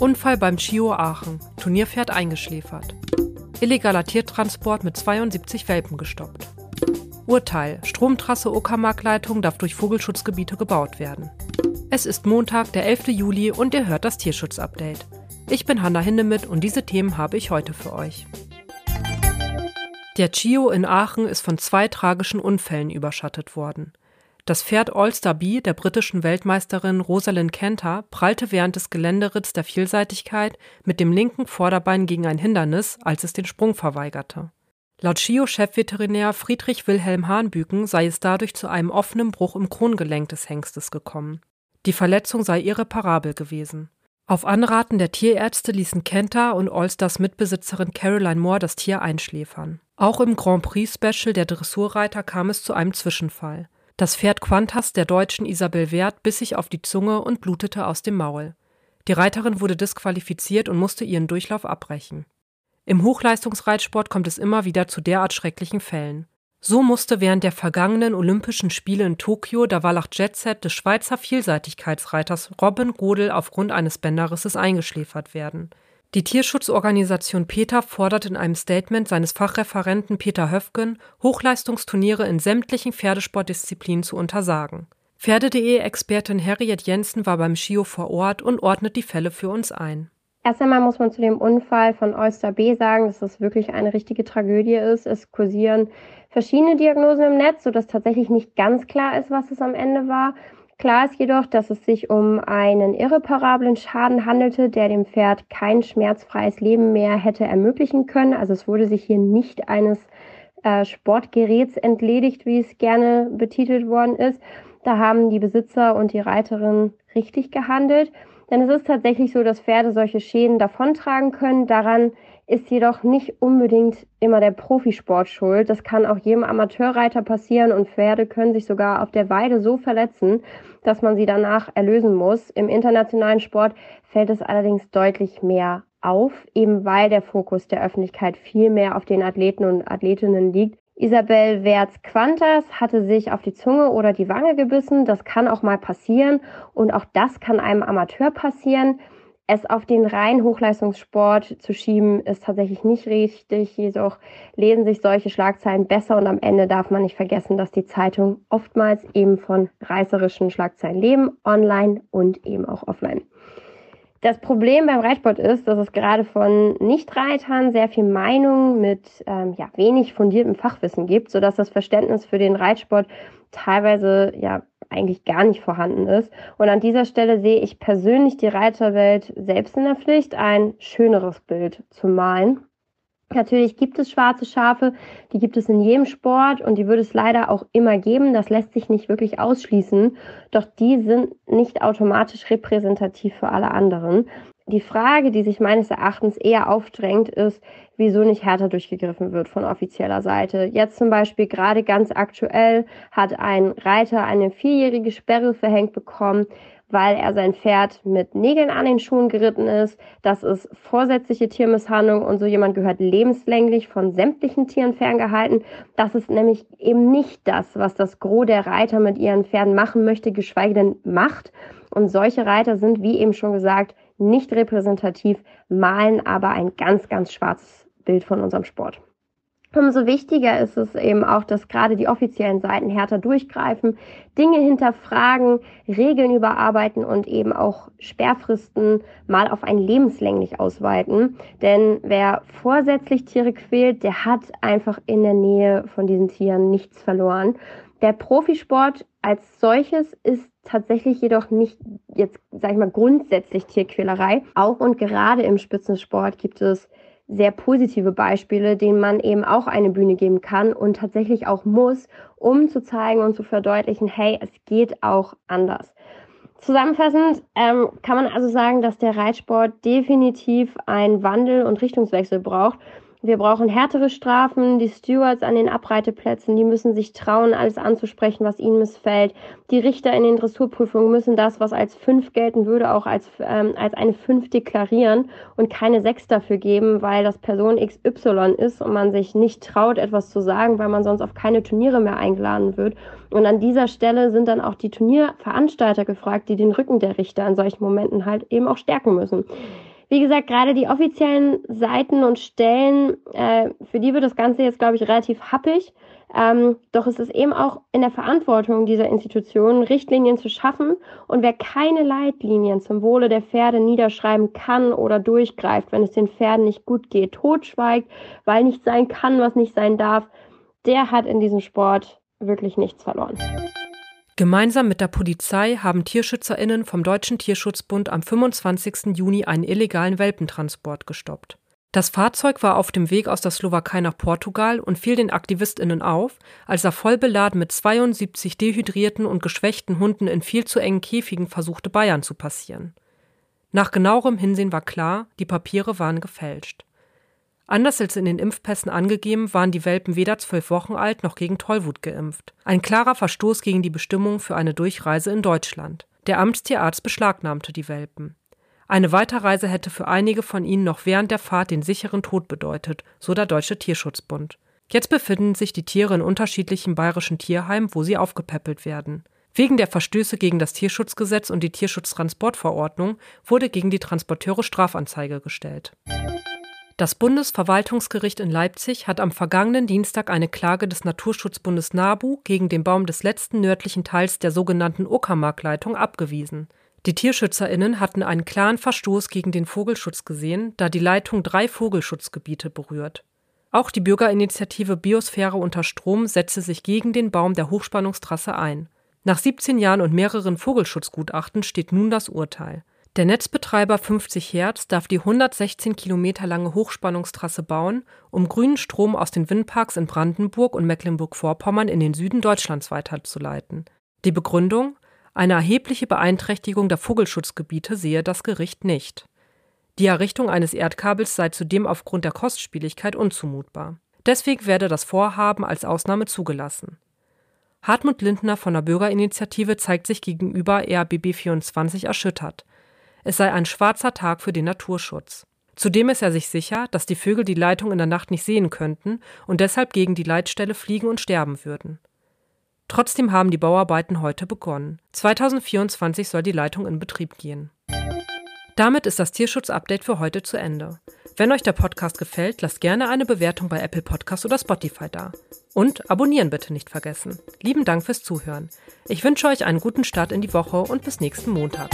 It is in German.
Unfall beim Chio Aachen. Turnierpferd eingeschläfert. Illegaler Tiertransport mit 72 Welpen gestoppt. Urteil. Stromtrasse Uckermark-Leitung darf durch Vogelschutzgebiete gebaut werden. Es ist Montag, der 11. Juli und ihr hört das Tierschutz-Update. Ich bin Hanna Hindemith und diese Themen habe ich heute für euch. Der Chio in Aachen ist von zwei tragischen Unfällen überschattet worden. Das Pferd All-Star B der britischen Weltmeisterin Rosalind Kenter prallte während des Geländeritts der Vielseitigkeit mit dem linken Vorderbein gegen ein Hindernis, als es den Sprung verweigerte. Laut Schio-Chefveterinär Friedrich Wilhelm Hahnbüken sei es dadurch zu einem offenen Bruch im Krongelenk des Hengstes gekommen. Die Verletzung sei irreparabel gewesen. Auf Anraten der Tierärzte ließen Kenter und Allstars Mitbesitzerin Caroline Moore das Tier einschläfern. Auch im Grand Prix Special der Dressurreiter kam es zu einem Zwischenfall. Das Pferd Quantas der Deutschen Isabel Wert biss sich auf die Zunge und blutete aus dem Maul. Die Reiterin wurde disqualifiziert und musste ihren Durchlauf abbrechen. Im Hochleistungsreitsport kommt es immer wieder zu derart schrecklichen Fällen. So musste während der vergangenen Olympischen Spiele in Tokio der Wallach Jetset des Schweizer Vielseitigkeitsreiters Robin Godel aufgrund eines Bänderrisses eingeschläfert werden. Die Tierschutzorganisation PETA fordert in einem Statement seines Fachreferenten Peter Höfgen, Hochleistungsturniere in sämtlichen Pferdesportdisziplinen zu untersagen. Pferde.de-Expertin Harriet Jensen war beim Schio vor Ort und ordnet die Fälle für uns ein. Erst einmal muss man zu dem Unfall von Oyster B sagen, dass das wirklich eine richtige Tragödie ist. Es kursieren verschiedene Diagnosen im Netz, sodass tatsächlich nicht ganz klar ist, was es am Ende war. Klar ist jedoch, dass es sich um einen irreparablen Schaden handelte, der dem Pferd kein schmerzfreies Leben mehr hätte ermöglichen können. Also es wurde sich hier nicht eines äh, Sportgeräts entledigt, wie es gerne betitelt worden ist. Da haben die Besitzer und die Reiterin richtig gehandelt. Denn es ist tatsächlich so, dass Pferde solche Schäden davontragen können. Daran ist jedoch nicht unbedingt immer der Profisport schuld. Das kann auch jedem Amateurreiter passieren und Pferde können sich sogar auf der Weide so verletzen, dass man sie danach erlösen muss. Im internationalen Sport fällt es allerdings deutlich mehr auf, eben weil der Fokus der Öffentlichkeit viel mehr auf den Athleten und Athletinnen liegt. Isabel Wertz-Quantas hatte sich auf die Zunge oder die Wange gebissen. Das kann auch mal passieren und auch das kann einem Amateur passieren. Es auf den reinen Hochleistungssport zu schieben, ist tatsächlich nicht richtig. Jedoch lesen sich solche Schlagzeilen besser und am Ende darf man nicht vergessen, dass die Zeitung oftmals eben von reißerischen Schlagzeilen leben, online und eben auch offline. Das Problem beim Reitsport ist, dass es gerade von Nichtreitern sehr viel Meinung mit ähm, ja, wenig fundiertem Fachwissen gibt, sodass das Verständnis für den Reitsport teilweise ja eigentlich gar nicht vorhanden ist. Und an dieser Stelle sehe ich persönlich die Reiterwelt selbst in der Pflicht, ein schöneres Bild zu malen. Natürlich gibt es schwarze Schafe, die gibt es in jedem Sport und die würde es leider auch immer geben. Das lässt sich nicht wirklich ausschließen. Doch die sind nicht automatisch repräsentativ für alle anderen. Die Frage, die sich meines Erachtens eher aufdrängt, ist, wieso nicht härter durchgegriffen wird von offizieller Seite. Jetzt zum Beispiel gerade ganz aktuell hat ein Reiter eine vierjährige Sperre verhängt bekommen, weil er sein Pferd mit Nägeln an den Schuhen geritten ist. Das ist vorsätzliche Tiermisshandlung und so jemand gehört lebenslänglich von sämtlichen Tieren ferngehalten. Das ist nämlich eben nicht das, was das Gros der Reiter mit ihren Pferden machen möchte, geschweige denn macht. Und solche Reiter sind, wie eben schon gesagt, nicht repräsentativ, malen aber ein ganz, ganz schwarzes Bild von unserem Sport. Umso wichtiger ist es eben auch, dass gerade die offiziellen Seiten härter durchgreifen, Dinge hinterfragen, Regeln überarbeiten und eben auch Sperrfristen mal auf ein lebenslänglich ausweiten. Denn wer vorsätzlich Tiere quält, der hat einfach in der Nähe von diesen Tieren nichts verloren. Der Profisport als solches ist tatsächlich jedoch nicht jetzt, sag ich mal, grundsätzlich Tierquälerei. Auch und gerade im Spitzensport gibt es sehr positive Beispiele, denen man eben auch eine Bühne geben kann und tatsächlich auch muss, um zu zeigen und zu verdeutlichen, hey, es geht auch anders. Zusammenfassend ähm, kann man also sagen, dass der Reitsport definitiv einen Wandel und Richtungswechsel braucht wir brauchen härtere Strafen. Die Stewards an den Abreiteplätzen, die müssen sich trauen, alles anzusprechen, was ihnen missfällt. Die Richter in den Dressurprüfungen müssen das, was als fünf gelten würde, auch als, ähm, als eine fünf deklarieren und keine sechs dafür geben, weil das Person XY ist und man sich nicht traut, etwas zu sagen, weil man sonst auf keine Turniere mehr eingeladen wird. Und an dieser Stelle sind dann auch die Turnierveranstalter gefragt, die den Rücken der Richter in solchen Momenten halt eben auch stärken müssen. Wie gesagt, gerade die offiziellen Seiten und Stellen, äh, für die wird das Ganze jetzt, glaube ich, relativ happig. Ähm, doch es ist eben auch in der Verantwortung dieser Institutionen, Richtlinien zu schaffen. Und wer keine Leitlinien zum Wohle der Pferde niederschreiben kann oder durchgreift, wenn es den Pferden nicht gut geht, totschweigt, weil nicht sein kann, was nicht sein darf, der hat in diesem Sport wirklich nichts verloren. Gemeinsam mit der Polizei haben TierschützerInnen vom Deutschen Tierschutzbund am 25. Juni einen illegalen Welpentransport gestoppt. Das Fahrzeug war auf dem Weg aus der Slowakei nach Portugal und fiel den AktivistInnen auf, als er voll beladen mit 72 dehydrierten und geschwächten Hunden in viel zu engen Käfigen versuchte, Bayern zu passieren. Nach genauerem Hinsehen war klar, die Papiere waren gefälscht. Anders als in den Impfpässen angegeben, waren die Welpen weder zwölf Wochen alt noch gegen Tollwut geimpft. Ein klarer Verstoß gegen die Bestimmungen für eine Durchreise in Deutschland. Der Amtstierarzt beschlagnahmte die Welpen. Eine Weiterreise hätte für einige von ihnen noch während der Fahrt den sicheren Tod bedeutet, so der Deutsche Tierschutzbund. Jetzt befinden sich die Tiere in unterschiedlichen bayerischen Tierheimen, wo sie aufgepäppelt werden. Wegen der Verstöße gegen das Tierschutzgesetz und die Tierschutztransportverordnung wurde gegen die Transporteure Strafanzeige gestellt. Das Bundesverwaltungsgericht in Leipzig hat am vergangenen Dienstag eine Klage des Naturschutzbundes NABU gegen den Baum des letzten nördlichen Teils der sogenannten Uckermarkleitung abgewiesen. Die TierschützerInnen hatten einen klaren Verstoß gegen den Vogelschutz gesehen, da die Leitung drei Vogelschutzgebiete berührt. Auch die Bürgerinitiative Biosphäre unter Strom setzte sich gegen den Baum der Hochspannungstrasse ein. Nach 17 Jahren und mehreren Vogelschutzgutachten steht nun das Urteil. Der Netzbetreiber 50 Hertz darf die 116 Kilometer lange Hochspannungstrasse bauen, um grünen Strom aus den Windparks in Brandenburg und Mecklenburg-Vorpommern in den Süden Deutschlands weiterzuleiten. Die Begründung? Eine erhebliche Beeinträchtigung der Vogelschutzgebiete sehe das Gericht nicht. Die Errichtung eines Erdkabels sei zudem aufgrund der Kostspieligkeit unzumutbar. Deswegen werde das Vorhaben als Ausnahme zugelassen. Hartmut Lindner von der Bürgerinitiative zeigt sich gegenüber RBB24 erschüttert. Es sei ein schwarzer Tag für den Naturschutz. Zudem ist er sich sicher, dass die Vögel die Leitung in der Nacht nicht sehen könnten und deshalb gegen die Leitstelle fliegen und sterben würden. Trotzdem haben die Bauarbeiten heute begonnen. 2024 soll die Leitung in Betrieb gehen. Damit ist das Tierschutz-Update für heute zu Ende. Wenn euch der Podcast gefällt, lasst gerne eine Bewertung bei Apple Podcast oder Spotify da. Und abonnieren bitte nicht vergessen. Lieben Dank fürs Zuhören. Ich wünsche euch einen guten Start in die Woche und bis nächsten Montag.